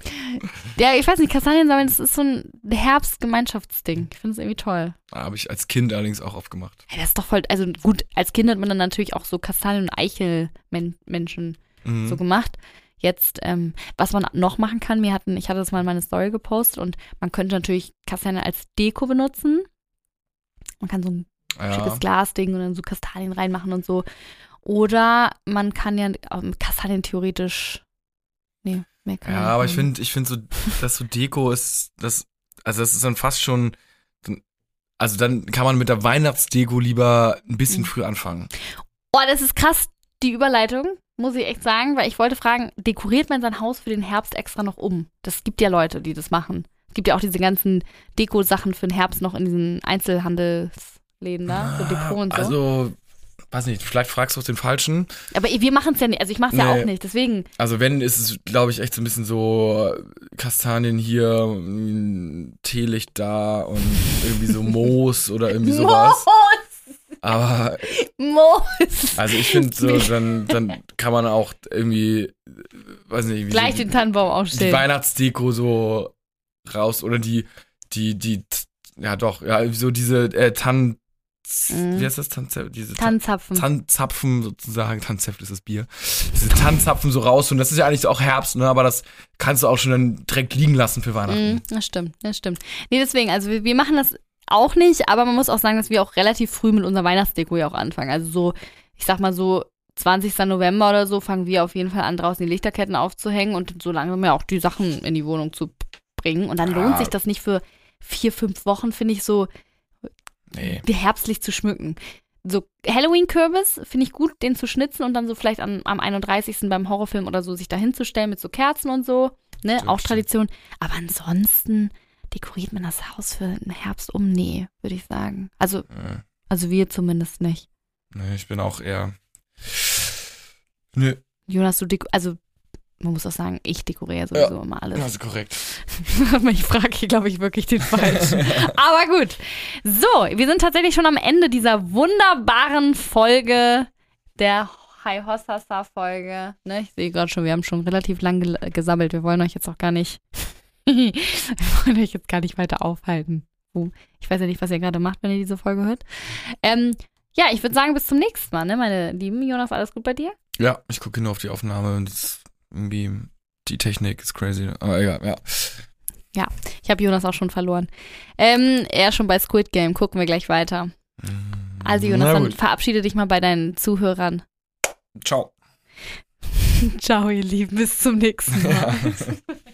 ja, ich weiß nicht, Kastanien sammeln, das ist so ein Herbstgemeinschaftsding. Ich finde es irgendwie toll. Habe ich als Kind allerdings auch oft gemacht. Ja, das ist doch voll, also gut, als Kind hat man dann natürlich auch so Kastanien- und Eichelmenschen Mhm. so gemacht. Jetzt, ähm, was man noch machen kann, mir hatten, ich hatte das mal in meine Story gepostet und man könnte natürlich Kastanien als Deko benutzen. Man kann so ein ja. schickes Glasding und dann so Kastanien reinmachen und so. Oder man kann ja ähm, Kastanien theoretisch. Nee, mehr kann Ja, man aber ich finde, ich finde so, dass so Deko ist, das, also das ist dann fast schon, also dann kann man mit der Weihnachtsdeko lieber ein bisschen Mhm. früh anfangen. Oh, das ist krass, die Überleitung, muss ich echt sagen, weil ich wollte fragen, dekoriert man sein Haus für den Herbst extra noch um? Das gibt ja Leute, die das machen. Es gibt ja auch diese ganzen Deko-Sachen für den Herbst noch in diesen Einzelhandelsläden da, so Deko und so. Also, weiß nicht, vielleicht fragst du auch den Falschen. Aber wir machen es ja nicht, also ich mache es ja Nee. auch nicht, deswegen. Also wenn, ist es, glaube ich, echt so ein bisschen so Kastanien hier, Teelicht da und irgendwie so Moos oder irgendwie sowas. Aber Moos! also ich finde so, dann, dann kann man auch irgendwie, weiß nicht, wie Gleich so den Tannenbaum die aufstellen. Weihnachtsdeko so raus oder die, die, die, ja doch, ja, so diese äh, Tann, Mhm. Wie heißt das? Tanzäpfel? Diese Tannenzapfen. Tanzapfen sozusagen, Tanzäpfel ist das Bier. Diese Tanzapfen so raus und das ist ja eigentlich auch Herbst, ne? Aber das kannst du auch schon dann direkt liegen lassen für Weihnachten. Mm, das stimmt, das stimmt. Nee, deswegen, also wir, wir machen das auch nicht, aber man muss auch sagen, dass wir auch relativ früh mit unserer Weihnachtsdeko ja auch anfangen. Also so, ich sag mal so 20. November oder so fangen wir auf jeden Fall an, draußen die Lichterketten aufzuhängen und so langsam ja auch die Sachen in die Wohnung zu bringen. Und dann lohnt Ah. sich das nicht für vier, fünf Wochen, finde ich, so Nee. herbstlich zu schmücken. So Halloween-Kürbis finde ich gut, den zu schnitzen und dann so vielleicht am, am 31. beim Horrorfilm oder so sich da hinzustellen mit so Kerzen und so. Ne, auch. Tradition. Aber ansonsten dekoriert man das Haus für den Herbst um? Nee, würde ich sagen. Also, Äh, also wir zumindest nicht. nee, ich bin auch eher. Nö, Jonas, du deko also man muss auch sagen, ich dekoriere sowieso immer alles. also korrekt. ich frage hier, glaube ich, wirklich den Falschen. Aber gut. So, wir sind tatsächlich schon am Ende dieser wunderbaren Folge der Hi Hossasa Folge. Ne, ich sehe gerade schon, wir haben schon relativ lang gel- gesammelt. Wir wollen euch jetzt auch gar nicht, wir wollen euch jetzt gar nicht weiter aufhalten. Oh, Ich weiß ja nicht, was ihr gerade macht, wenn ihr diese Folge hört. Ähm, ja, ich würde sagen, bis zum nächsten Mal, ne, meine lieben. Jonas, alles gut bei dir? Ja, ich gucke nur auf die Aufnahme und es irgendwie die Technik ist crazy. Aber egal, ja. Ich habe Jonas auch schon verloren. Ähm, er ist schon bei Squid Game. Gucken wir gleich weiter. Also Jonas, Na dann verabschiede dich mal bei deinen Zuhörern. Ciao. Ciao, ihr Lieben. Bis zum nächsten Mal.